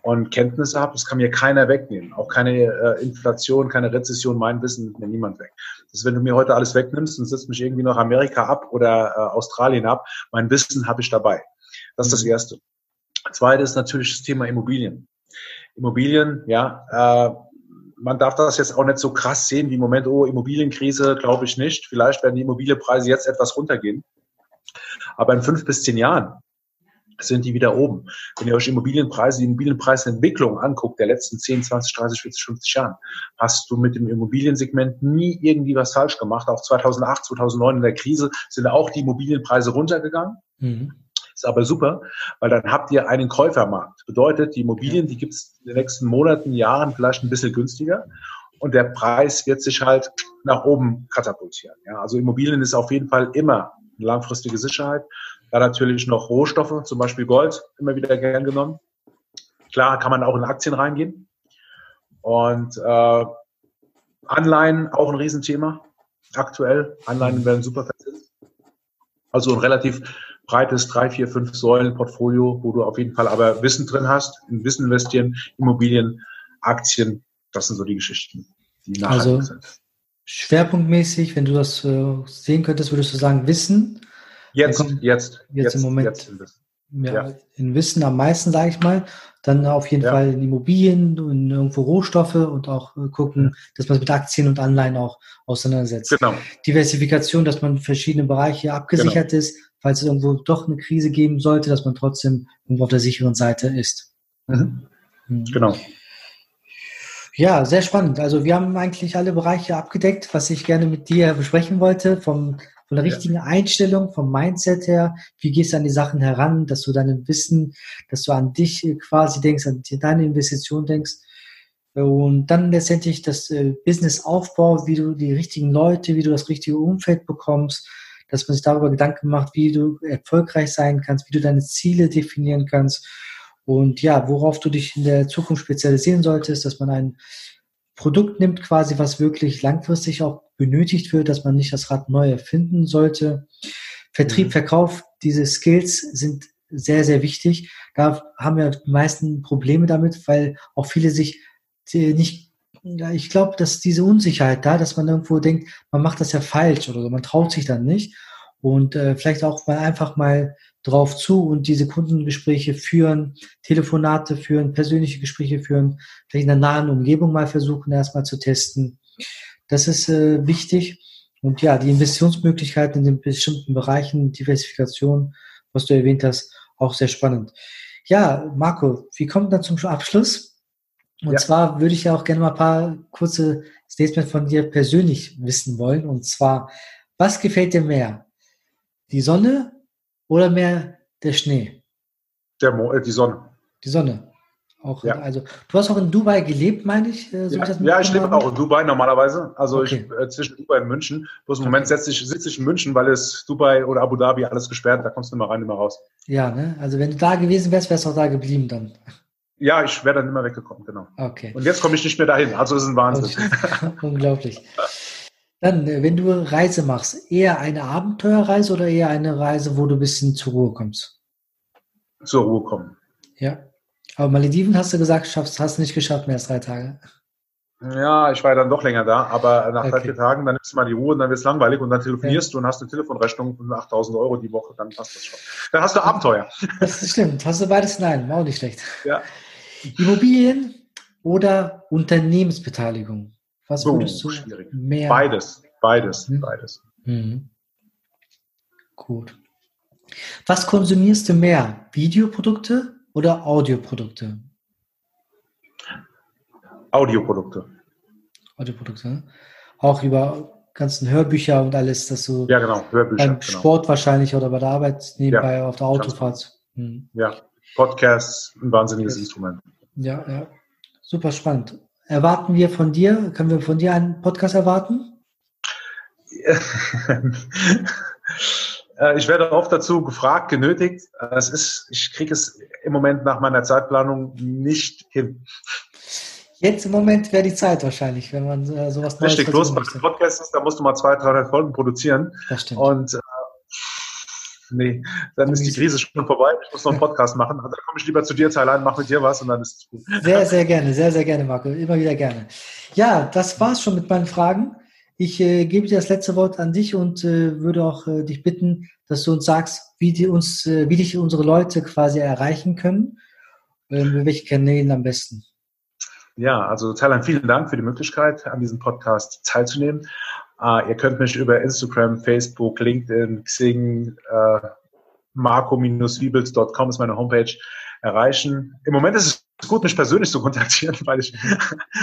Speaker 1: und Kenntnisse habe. Das kann mir keiner wegnehmen. Auch keine äh, Inflation, keine Rezession, mein Wissen nimmt mir niemand weg. Das ist, wenn du mir heute alles wegnimmst und setzt mich irgendwie noch Amerika ab oder äh, Australien ab, mein Wissen habe ich dabei. Das ist das mhm. Erste. Zweite ist natürlich das Thema Immobilien. Immobilien, ja, äh, man darf das jetzt auch nicht so krass sehen wie im Moment, oh, Immobilienkrise, glaube ich nicht. Vielleicht werden die Immobilienpreise jetzt etwas runtergehen. Aber in fünf bis zehn Jahren sind die wieder oben. Wenn ihr euch Immobilienpreise, die Immobilienpreisentwicklung anguckt, der letzten 10, 20, 30, 40, 50 Jahren, hast du mit dem Immobiliensegment nie irgendwie was falsch gemacht. Auch 2008, 2009 in der Krise sind auch die Immobilienpreise runtergegangen. Mhm. Ist aber super, weil dann habt ihr einen Käufermarkt. Bedeutet, die Immobilien, die gibt es in den nächsten Monaten, Jahren vielleicht ein bisschen günstiger und der Preis wird sich halt nach oben katapultieren. Ja, also Immobilien ist auf jeden Fall immer eine langfristige Sicherheit. Da natürlich noch Rohstoffe, zum Beispiel Gold, immer wieder gern genommen. Klar kann man auch in Aktien reingehen. Und äh, Anleihen auch ein Riesenthema aktuell. Anleihen werden super verzinst. Also ein relativ breites drei, vier, fünf Säulen Portfolio, wo du auf jeden Fall aber Wissen drin hast, in Wissen investieren, Immobilien, Aktien. Das sind so die Geschichten, die
Speaker 2: nachhaltig also, sind. Schwerpunktmäßig, wenn du das äh, sehen könntest, würdest du sagen Wissen,
Speaker 1: Jetzt, kommt, jetzt,
Speaker 2: jetzt, jetzt, im Moment. Jetzt ja, ja, in Wissen am meisten, sage ich mal. Dann auf jeden ja. Fall in Immobilien und irgendwo Rohstoffe und auch äh, gucken, dass man mit Aktien und Anleihen auch auseinandersetzt. Genau. Diversifikation, dass man verschiedene Bereiche abgesichert genau. ist, falls es irgendwo doch eine Krise geben sollte, dass man trotzdem irgendwo auf der sicheren Seite ist. Mhm. Mhm. Genau. Ja, sehr spannend. Also wir haben eigentlich alle Bereiche abgedeckt, was ich gerne mit dir besprechen wollte, vom von der richtigen ja. Einstellung, vom Mindset her, wie gehst du an die Sachen heran, dass du dein Wissen, dass du an dich quasi denkst, an deine Investition denkst. Und dann letztendlich das äh, Business Aufbau, wie du die richtigen Leute, wie du das richtige Umfeld bekommst, dass man sich darüber Gedanken macht, wie du erfolgreich sein kannst, wie du deine Ziele definieren kannst und ja, worauf du dich in der Zukunft spezialisieren solltest, dass man ein Produkt nimmt quasi, was wirklich langfristig auch benötigt wird, dass man nicht das Rad neu erfinden sollte. Vertrieb, mhm. Verkauf, diese Skills sind sehr, sehr wichtig. Da haben wir die meisten Probleme damit, weil auch viele sich nicht, ja, ich glaube, dass diese Unsicherheit da, dass man irgendwo denkt, man macht das ja falsch oder so, man traut sich dann nicht. Und äh, vielleicht auch mal einfach mal drauf zu und diese Kundengespräche führen, Telefonate führen, persönliche Gespräche führen, vielleicht in der nahen Umgebung mal versuchen, erstmal zu testen. Das ist äh, wichtig. Und ja, die Investitionsmöglichkeiten in den bestimmten Bereichen, Diversifikation, was du erwähnt hast, auch sehr spannend. Ja, Marco, wie kommt dann zum Abschluss? Und ja. zwar würde ich ja auch gerne mal ein paar kurze Statements von dir persönlich wissen wollen. Und zwar, was gefällt dir mehr? Die Sonne oder mehr der Schnee?
Speaker 1: Der Mo äh, die Sonne.
Speaker 2: Die Sonne. Auch, ja. also, du hast auch in Dubai gelebt, meine ich?
Speaker 1: Äh, so ja, ich, ja, ich lebe auch in Dubai normalerweise. Also okay. ich, äh, zwischen Dubai und München. Bloß im okay. Moment sitze ich, sitze ich in München, weil es Dubai oder Abu Dhabi alles gesperrt, da kommst du immer rein, immer raus.
Speaker 2: Ja, ne? Also wenn du da gewesen wärst, wärst du auch da geblieben dann.
Speaker 1: Ja, ich wäre dann immer weggekommen, genau.
Speaker 2: Okay.
Speaker 1: Und jetzt komme ich nicht mehr dahin. Also es ist ein Wahnsinn. [laughs]
Speaker 2: Unglaublich. Dann, äh, wenn du Reise machst, eher eine Abenteuerreise oder eher eine Reise, wo du ein bisschen zur Ruhe kommst?
Speaker 1: Zur Ruhe kommen.
Speaker 2: Ja. Aber Malediven hast du gesagt, schaffst, hast du nicht geschafft mehr als drei Tage.
Speaker 1: Ja, ich war ja dann doch länger da, aber nach okay. drei, vier Tagen, dann nimmst du mal die Ruhe und dann wird es langweilig und dann telefonierst ja. du und hast eine Telefonrechnung von 8000 Euro die Woche, dann passt das schon. Dann hast du Abenteuer.
Speaker 2: Das stimmt, hast du beides nein, auch nicht schlecht. Ja. Immobilien oder Unternehmensbeteiligung?
Speaker 1: Was oh, würdest du schwierig. mehr? Beides, beides, hm? beides. Mhm.
Speaker 2: Gut. Was konsumierst du mehr? Videoprodukte oder Audioprodukte?
Speaker 1: Audioprodukte.
Speaker 2: Audioprodukte. Ne? Auch über ganzen Hörbücher und alles, dass du
Speaker 1: ja, genau, Hörbücher,
Speaker 2: beim genau. Sport wahrscheinlich oder bei der Arbeit nebenbei ja, auf der Autofahrt.
Speaker 1: Hm. Ja, Podcasts, ein wahnsinniges Instrument.
Speaker 2: Ja, ja. Super spannend. Erwarten wir von dir, können wir von dir einen Podcast erwarten? [laughs]
Speaker 1: Äh, ich werde oft dazu gefragt, genötigt. Es ist, ich kriege es im Moment nach meiner Zeitplanung nicht hin.
Speaker 2: Jetzt im Moment wäre die Zeit wahrscheinlich, wenn man äh, sowas
Speaker 1: Neues Richtig, bloß bei Podcast ist, da musst du mal 200, 300 Folgen produzieren.
Speaker 2: Das stimmt.
Speaker 1: Und äh, nee, dann ist die Krise schon vorbei. Ich muss noch einen Podcast machen. Dann komme ich lieber zu dir, Thailand, mach mit dir was und dann ist es gut.
Speaker 2: Sehr, sehr gerne, sehr, sehr gerne, Marco. Immer wieder gerne. Ja, das war's schon mit meinen Fragen. Ich äh, gebe dir das letzte Wort an dich und äh, würde auch äh, dich bitten, dass du uns sagst, wie, die uns, äh, wie dich unsere Leute quasi erreichen können. Ähm, welche Kanälen am besten?
Speaker 1: Ja, also Thailand, vielen Dank für die Möglichkeit, an diesem Podcast teilzunehmen. Uh, ihr könnt mich über Instagram, Facebook, LinkedIn, Xing, uh, marco-wiebels.com ist meine Homepage erreichen. Im Moment ist es gut, mich persönlich zu kontaktieren, [laughs] weil ich,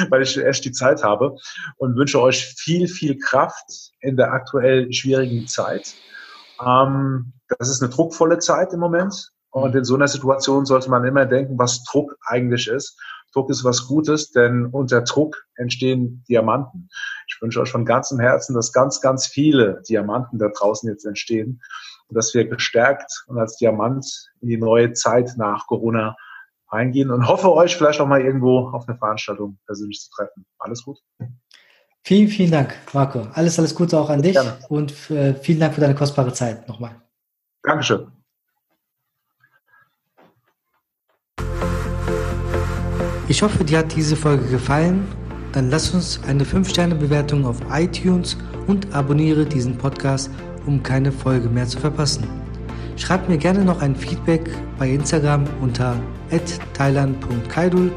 Speaker 1: weil ich echt die Zeit habe und wünsche euch viel, viel Kraft in der aktuell schwierigen Zeit. Ähm, das ist eine druckvolle Zeit im Moment. Und in so einer Situation sollte man immer denken, was Druck eigentlich ist. Druck ist was Gutes, denn unter Druck entstehen Diamanten. Ich wünsche euch von ganzem Herzen, dass ganz, ganz viele Diamanten da draußen jetzt entstehen und dass wir gestärkt und als Diamant in die neue Zeit nach Corona reingehen und hoffe euch vielleicht auch mal irgendwo auf eine Veranstaltung persönlich zu treffen. Alles gut?
Speaker 2: Vielen, vielen Dank, Marco. Alles, alles Gute auch an dich Gerne. und äh, vielen Dank für deine kostbare Zeit nochmal.
Speaker 1: Dankeschön.
Speaker 2: Ich hoffe, dir hat diese Folge gefallen. Dann lass uns eine 5-Sterne-Bewertung auf iTunes und abonniere diesen Podcast, um keine Folge mehr zu verpassen. Schreib mir gerne noch ein Feedback bei Instagram unter thailand.kaidul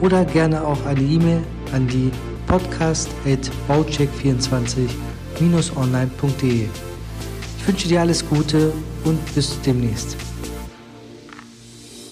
Speaker 2: oder gerne auch eine E-Mail an die podcast.baucheck24-online.de. Ich wünsche dir alles Gute und bis demnächst.